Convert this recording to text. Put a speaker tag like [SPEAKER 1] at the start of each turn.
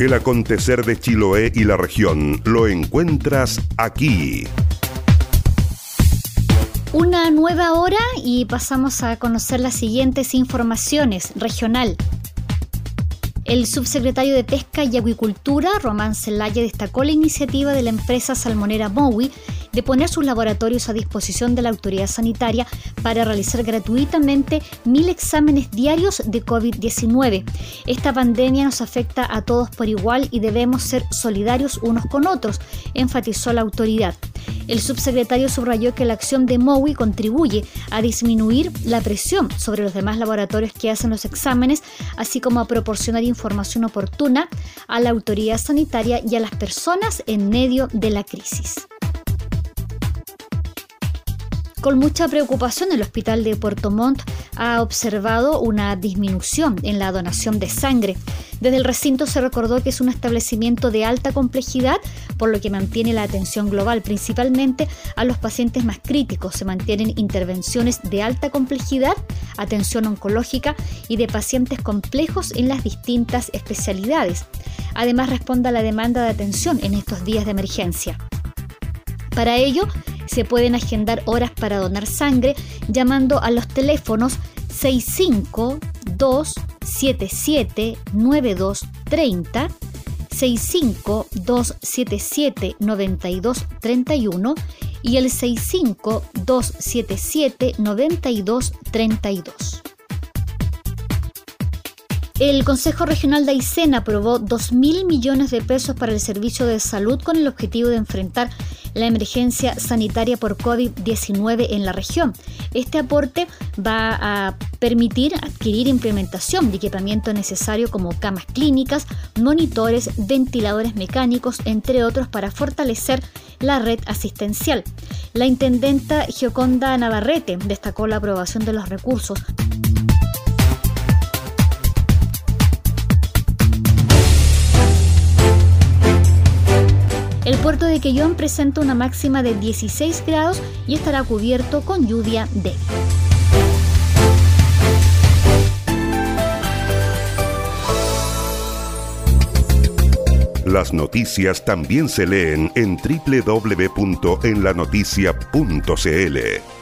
[SPEAKER 1] El acontecer de Chiloé y la región lo encuentras aquí.
[SPEAKER 2] Una nueva hora y pasamos a conocer las siguientes informaciones regional. El subsecretario de Pesca y Acuicultura, Román Celaya, destacó la iniciativa de la empresa salmonera Mowi de poner sus laboratorios a disposición de la autoridad sanitaria para realizar gratuitamente mil exámenes diarios de COVID-19. Esta pandemia nos afecta a todos por igual y debemos ser solidarios unos con otros, enfatizó la autoridad. El subsecretario subrayó que la acción de MOWI contribuye a disminuir la presión sobre los demás laboratorios que hacen los exámenes, así como a proporcionar información oportuna a la autoridad sanitaria y a las personas en medio de la crisis. Con mucha preocupación, el Hospital de Puerto Montt ha observado una disminución en la donación de sangre. Desde el recinto se recordó que es un establecimiento de alta complejidad, por lo que mantiene la atención global, principalmente a los pacientes más críticos. Se mantienen intervenciones de alta complejidad, atención oncológica y de pacientes complejos en las distintas especialidades. Además, responde a la demanda de atención en estos días de emergencia. Para ello, se pueden agendar horas para donar sangre llamando a los teléfonos 65277 9230 65277 9231 y el 65277 9232. El Consejo Regional de Aysén aprobó 2.000 millones de pesos para el servicio de salud con el objetivo de enfrentar la emergencia sanitaria por COVID-19 en la región. Este aporte va a permitir adquirir implementación de equipamiento necesario como camas clínicas, monitores, ventiladores mecánicos, entre otros, para fortalecer la red asistencial. La intendenta Gioconda Navarrete destacó la aprobación de los recursos puerto de Quellón presenta una máxima de 16 grados y estará cubierto con lluvia débil.
[SPEAKER 1] Las noticias también se leen en www.enlanoticia.cl.